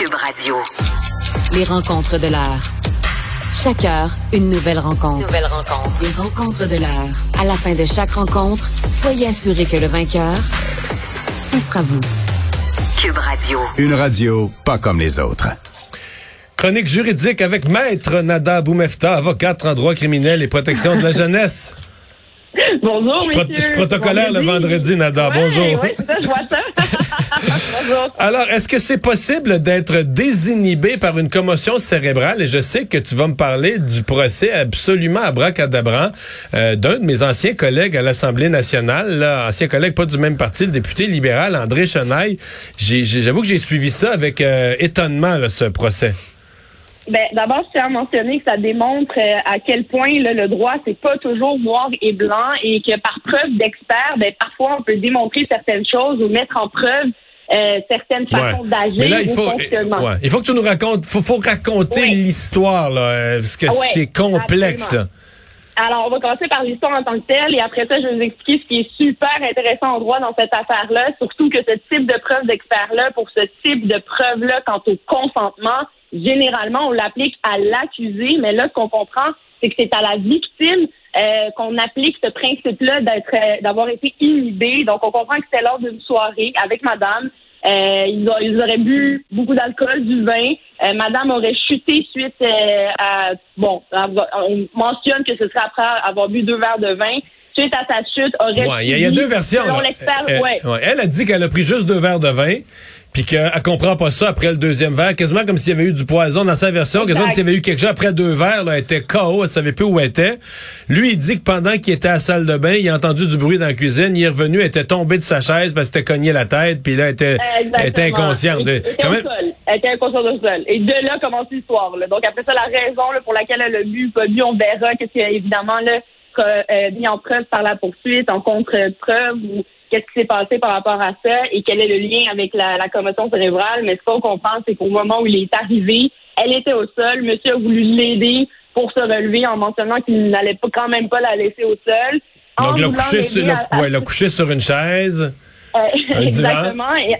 Cube Radio. Les rencontres de l'heure. Chaque heure, une nouvelle rencontre. Nouvelle rencontre. Les rencontres de l'heure. À la fin de chaque rencontre, soyez assurés que le vainqueur, ce sera vous. Cube Radio. Une radio pas comme les autres. Chronique juridique avec Maître Nada Boumefta, avocate en droit criminel et protection de la jeunesse. Bonjour, Je, messieurs. je suis protocolaire le vendredi, Nada. Ouais, Bonjour. c'est ça, je vois ça. Bonjour. Alors, est-ce que c'est possible d'être désinhibé par une commotion cérébrale? Et je sais que tu vas me parler du procès absolument abracadabrant euh, d'un de mes anciens collègues à l'Assemblée nationale, là, ancien collègue pas du même parti, le député libéral André Chenaille. J'avoue que j'ai suivi ça avec euh, étonnement, là, ce procès. Ben, d'abord, je tiens à mentionner que ça démontre euh, à quel point là, le droit, c'est pas toujours noir et blanc et que par preuve d'expert, ben, parfois, on peut démontrer certaines choses ou mettre en preuve euh, certaines façons Ouais. d'agir ou faut, fonctionnement. euh, ouais. il faut que tu nous racontes, faut, faut raconter l'histoire, là, euh, parce que c'est complexe. absolument. Alors, on va commencer par l'histoire en tant que telle et après ça, je vais vous expliquer ce qui est super intéressant en droit dans cette affaire-là, surtout que ce type de preuve d'expert-là, pour ce type de preuve-là quant au consentement, généralement, on l'applique à l'accusé, mais là, ce qu'on comprend, c'est que c'est à la victime euh, qu'on applique ce principe-là d'être, euh, d'avoir été inhibé. Donc, on comprend que c'était lors d'une soirée avec madame. Euh, ils, ils auraient bu beaucoup d'alcool, du vin. Euh, Madame aurait chuté suite euh, à bon, on mentionne que ce serait après avoir bu deux verres de vin. Suite à sa chute, aurait Ouais, il y, a- y deux versions. l'expert, Euh, ouais. ouais. Elle a dit qu'elle a pris juste deux verres de vin, puis qu'elle comprend pas ça après le deuxième verre, quasiment comme s'il y avait eu du poison dans sa version, quasiment comme s'il y avait eu quelque chose après deux verres, là, elle était KO, elle savait plus où elle était. Lui, il dit que pendant qu'il était à la salle de bain, il a entendu du bruit dans la cuisine, il est revenu, elle était tombée de sa chaise parce qu'elle s'était cogné la tête, puis là, elle était, elle était inconsciente. Elle était Quand au même- sol. Elle était inconsciente au sol. Et de là commence l'histoire. Donc après ça, la raison là, pour laquelle elle a bu, pas bu, on verra qu'est-ce évidemment là, mis en preuve par la poursuite, en contre-preuve ou qu'est-ce qui s'est passé par rapport à ça et quel est le lien avec la, la commotion cérébrale. Mais ce qu'on comprend, c'est qu'au moment où il est arrivé, elle était au sol. Monsieur a voulu l'aider pour se relever en mentionnant qu'il n'allait pas quand même pas la laisser au sol. Donc, l'a couché, sur, à- ouais, couché sur une chaise. euh, Un exactement. Et,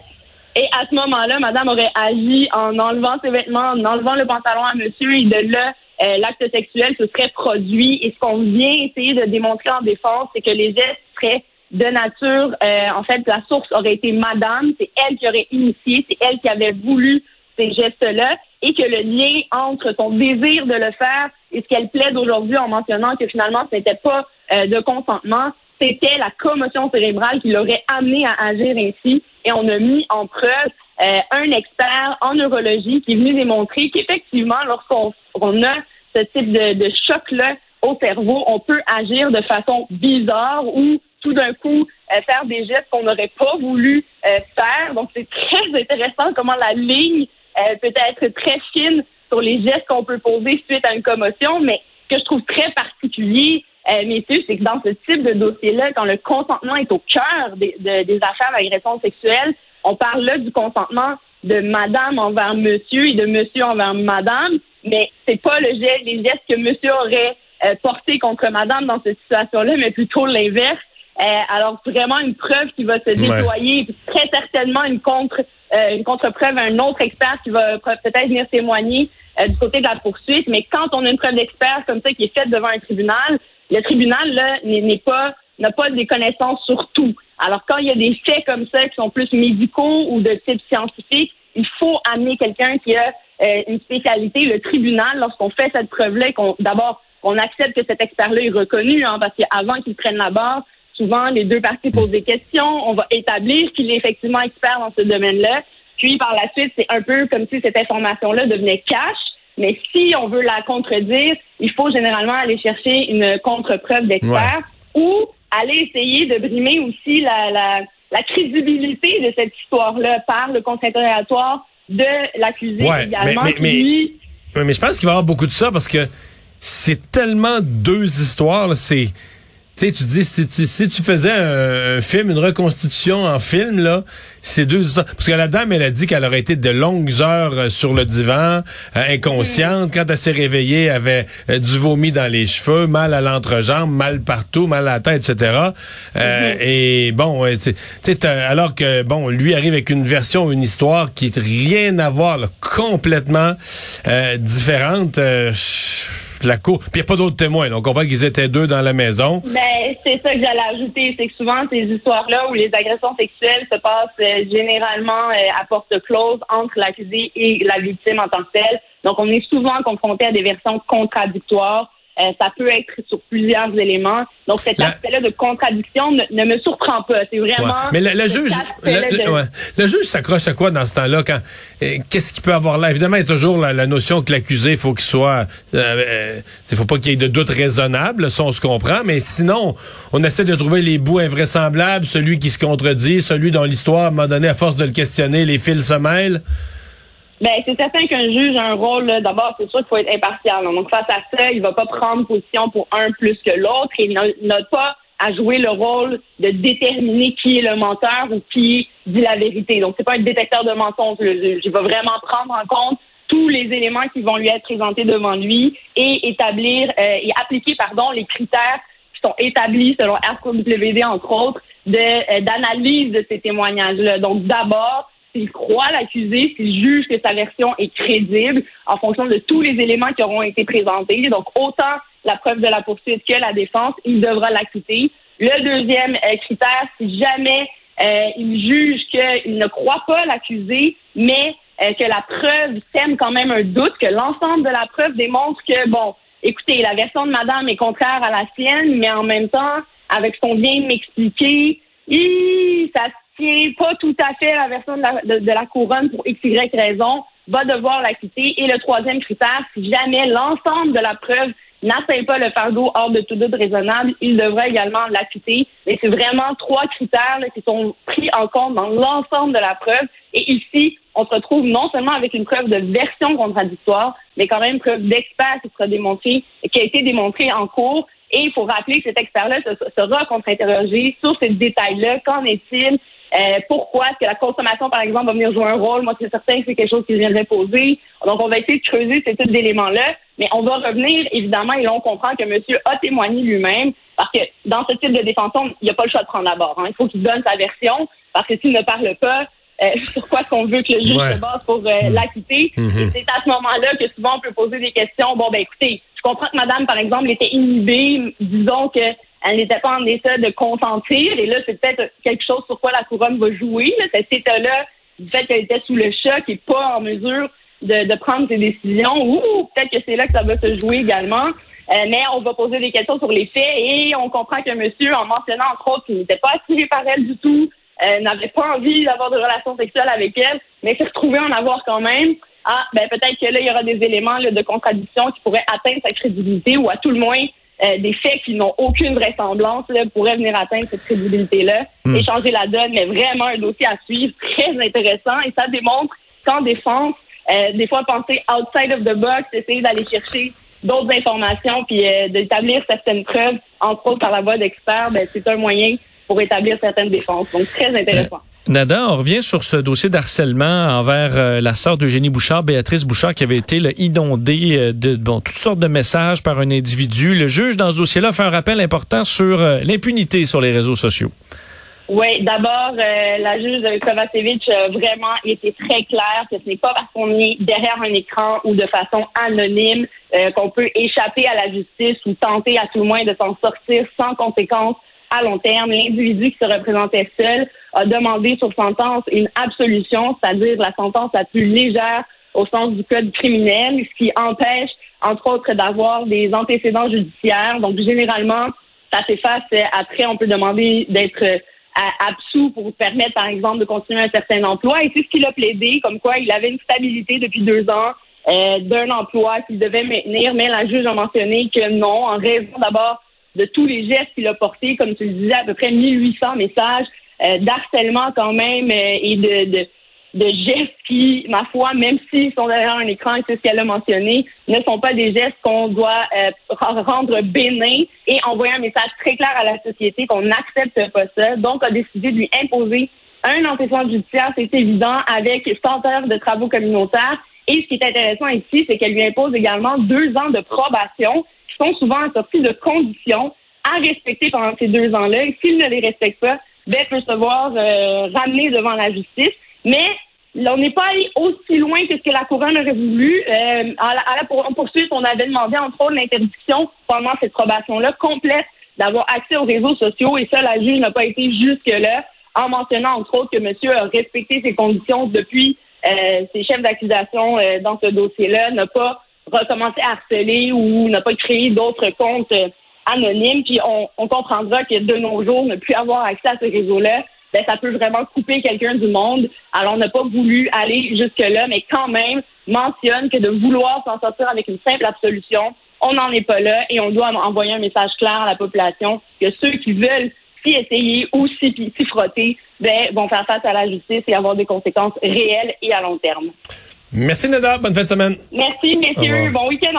et à ce moment-là, madame aurait agi en enlevant ses vêtements, en enlevant le pantalon à monsieur, et de là, euh, l'acte sexuel se serait produit. Et ce qu'on vient essayer de démontrer en défense, c'est que les gestes seraient de nature, euh, en fait, la source aurait été madame, c'est elle qui aurait initié, c'est elle qui avait voulu ces gestes-là, et que le lien entre son désir de le faire et ce qu'elle plaide aujourd'hui en mentionnant que finalement ce n'était pas euh, de consentement, c'était la commotion cérébrale qui l'aurait amené à agir ainsi. Et on a mis en preuve euh, un expert en neurologie qui est venu démontrer qu'effectivement, lorsqu'on on a ce type de, de choc-là au cerveau, on peut agir de façon bizarre ou tout d'un coup euh, faire des gestes qu'on n'aurait pas voulu euh, faire. Donc, c'est très intéressant comment la ligne euh, peut être très fine sur les gestes qu'on peut poser suite à une commotion, mais ce que je trouve très particulier, euh, messieurs, c'est que dans ce type de dossier-là, quand le consentement est au cœur des, de- des affaires d'agression sexuelle, on parle là du consentement de madame envers monsieur et de monsieur envers madame, mais c'est pas le geste, les gestes que monsieur aurait euh, portés contre madame dans cette situation-là, mais plutôt l'inverse. Euh, alors vraiment une preuve qui va se déployer, très certainement une contre euh, une contre-preuve à un autre expert qui va peut-être venir témoigner euh, du côté de la poursuite. Mais quand on a une preuve d'expert comme ça qui est faite devant un tribunal, le tribunal là n'est pas n'a pas des connaissances sur tout. Alors quand il y a des faits comme ça qui sont plus médicaux ou de type scientifique, il faut amener quelqu'un qui a euh, une spécialité. Le tribunal, lorsqu'on fait cette preuve-là, qu'on d'abord on accepte que cet expert-là est reconnu, hein, parce qu'avant qu'il prenne la barre, souvent les deux parties posent des questions, on va établir qu'il est effectivement expert dans ce domaine-là. Puis par la suite, c'est un peu comme si cette information-là devenait cash. Mais si on veut la contredire, il faut généralement aller chercher une contre-preuve d'expert ou aller essayer de brimer aussi la, la, la crédibilité de cette histoire-là par le contre-interrogatoire de l'accusé Ouais, également. mais- mais- lui, Ouais, mais je pense qu'il va y avoir beaucoup de ça parce que c'est tellement deux histoires. C'est sais, tu dis, si tu, si tu faisais un, film, une reconstitution en film, là, c'est deux histoires. Parce que la dame, elle a dit qu'elle aurait été de longues heures euh, sur le divan, euh, inconsciente. Quand elle s'est réveillée, elle avait euh, du vomi dans les cheveux, mal à l'entrejambe, mal partout, mal à la tête, etc. Mm-hmm. Et bon, tu sais, alors que, bon, lui arrive avec une version, une histoire qui n'a rien à voir, complètement différente la cour. Puis il n'y a pas d'autres témoins. Donc, on comprend qu'ils étaient deux dans la maison. Ben, c'est ça que j'allais ajouter. C'est que souvent, ces histoires-là où les agressions sexuelles se passent euh, généralement euh, à porte close entre l'accusé et la victime en tant que telle. Donc, on est souvent confronté à des versions contradictoires. Euh, ça peut être sur plusieurs éléments. Donc, cet aspect-là de contradiction ne, me surprend pas. C'est vraiment. Mais le, juge, le, juge s'accroche à quoi dans ce temps-là? Quand euh, Qu'est-ce qu'il peut avoir là Évidemment, il y a toujours la, notion que l'accusé, faut qu'il soit, euh, il faut pas qu'il y ait de doute raisonnable. Ça, on se comprend. Mais sinon, on essaie de trouver les bouts invraisemblables, celui qui se contredit, celui dont l'histoire, à un moment donné, à force de le questionner, les fils se mêlent. Ben, c'est certain qu'un juge a un rôle, d'abord, c'est sûr qu'il faut être impartial. Donc, face à ça, il va pas prendre position pour un plus que l'autre il n'a pas à jouer le rôle de déterminer qui est le menteur ou qui dit la vérité. Donc, c'est pas un détecteur de mensonges, le juge. Il va vraiment prendre en compte tous les éléments qui vont lui être présentés devant lui et établir euh, et appliquer, pardon, les critères qui sont établis selon RQWD, entre autres, de euh, d'analyse de ces témoignages-là. Donc, d'abord, s'il croit l'accusé, s'il juge que sa version est crédible en fonction de tous les éléments qui auront été présentés. Donc, autant la preuve de la poursuite que la défense, il devra l'acquitter. Le deuxième euh, critère, si jamais euh, il juge qu'il ne croit pas l'accusé, mais euh, que la preuve sème quand même un doute, que l'ensemble de la preuve démontre que, bon, écoutez, la version de madame est contraire à la sienne, mais en même temps, avec ce qu'on vient de m'expliquer, ça pas tout à fait la version de la, la couronne pour X, Y raison, va devoir l'acquitter. Et le troisième critère, si jamais l'ensemble de la preuve n'atteint pas le fardeau hors de tout doute raisonnable, il devrait également l'acquitter. Mais c'est vraiment trois critères qui sont pris en compte dans l'ensemble de la preuve. Et ici, on se retrouve non seulement avec une preuve de version contradictoire, mais quand même une preuve d'expert qui sera démontrée, qui a été démontrée en cours. Et il faut rappeler que cet expert-là sera contre-interrogé sur ces détails-là. Qu'en est-il? Euh, pourquoi est-ce que la consommation, par exemple, va venir jouer un rôle? Moi, c'est certain que c'est quelque chose qui viendrait poser. Donc, on va essayer de creuser ces types d'éléments-là. Mais on va revenir, évidemment, et là, on comprend que monsieur a témoigné lui-même. Parce que dans ce type de défense, il n'y a pas le choix de prendre la barre. Hein. Il faut qu'il donne sa version. Parce que s'il ne parle pas, euh, sur quoi est-ce qu'on veut que le juge se base pour euh, mmh. l'acquitter? Mmh. Et c'est à ce moment-là que souvent on peut poser des questions. Bon, ben écoutez, je comprends que madame, par exemple, était inhibée. Disons que elle n'était pas en état de consentir. Et là, c'est peut-être quelque chose sur quoi la couronne va jouer. cet état-là, du fait qu'elle était sous le choc et pas en mesure de, prendre ses décisions. Ou peut-être que c'est là que ça va se jouer également. Euh, mais on va poser des questions sur les faits et on comprend que monsieur, en mentionnant entre autres qu'il n'était pas attiré par elle du tout, euh, n'avait pas envie d'avoir de relations sexuelles avec elle, mais s'est retrouvé en avoir quand même. Ah, ben peut-être que là, il y aura des éléments de contradiction qui pourraient atteindre sa crédibilité ou à tout le moins euh, des faits qui n'ont aucune vraisemblance là, pourraient venir atteindre cette crédibilité-là hmm. et changer la donne, mais vraiment un dossier à suivre très intéressant et ça démontre qu'en défense, euh, des fois penser outside of the box, essayer d'aller chercher d'autres informations puis euh, d'établir certaines preuves, entre autres par la voie d'experts, ben, c'est un moyen pour établir certaines défenses. Donc très intéressant. Nada, on revient sur ce dossier d'harcèlement envers euh, la sœur d'Eugénie Bouchard, Béatrice Bouchard, qui avait été inondée euh, de bon, toutes sortes de messages par un individu. Le juge, dans ce dossier-là, fait un rappel important sur euh, l'impunité sur les réseaux sociaux. Oui, d'abord, la juge Kovacevic a vraiment été très claire que ce n'est pas parce qu'on est derrière un écran ou de façon anonyme qu'on peut échapper à la justice ou tenter à tout le moins de s'en sortir sans conséquence à long terme. L'individu qui se représentait seul a demandé sur sentence une absolution, c'est-à-dire la sentence la plus légère au sens du code criminel, ce qui empêche, entre autres, d'avoir des antécédents judiciaires. Donc, généralement, ça s'efface. Après, on peut demander d'être euh, absous pour permettre, par exemple, de continuer un certain emploi. Et c'est ce qu'il a plaidé, comme quoi il avait une stabilité depuis deux ans euh, d'un emploi qu'il devait maintenir, mais la juge a mentionné que non, en raison d'abord de tous les gestes qu'il a portés, comme tu le disais, à peu près 1800 messages euh, d'harcèlement quand même euh, et de, de de gestes qui, ma foi, même s'ils sont derrière un écran, et c'est ce qu'elle a mentionné, ne sont pas des gestes qu'on doit euh, rendre bénins et envoyer un message très clair à la société qu'on n'accepte pas ça. Donc, a décidé de lui imposer un antécédent judiciaire, c'est évident, avec 100 heures de travaux communautaires. Et ce qui est intéressant ici, c'est qu'elle lui impose également deux ans de probation, qui sont souvent assortis de conditions à respecter pendant ces deux ans-là. Et s'il ne les respecte pas, ben, peut se voir euh, ramener devant la justice. Mais on n'est pas allé aussi loin que ce que la couronne aurait voulu. Euh, à, poursuite, on avait demandé, entre autres, l'interdiction pendant cette probation-là complète d'avoir accès aux réseaux sociaux. Et ça, la juge n'a pas été jusque-là, en mentionnant, entre autres, que monsieur a respecté ses conditions depuis ses chefs d'accusation euh, dans ce dossier-là, n'a pas recommencé à harceler ou n'a pas créé d'autres comptes euh, anonymes. Puis on, on comprendra que de nos jours, ne plus avoir accès à ces réseaux-là, ben, ça peut vraiment couper quelqu'un du monde. Alors, on n'a pas voulu aller jusque-là, mais quand même, mentionne que de vouloir s'en sortir avec une simple absolution, on n'en est pas là et on doit envoyer un message clair à la population que ceux qui veulent s'y essayer ou s'y frotter ben, vont faire face à la justice et avoir des conséquences réelles et à long terme. Merci, Nada. Bonne fin de semaine. Merci, messieurs. Bon week-end.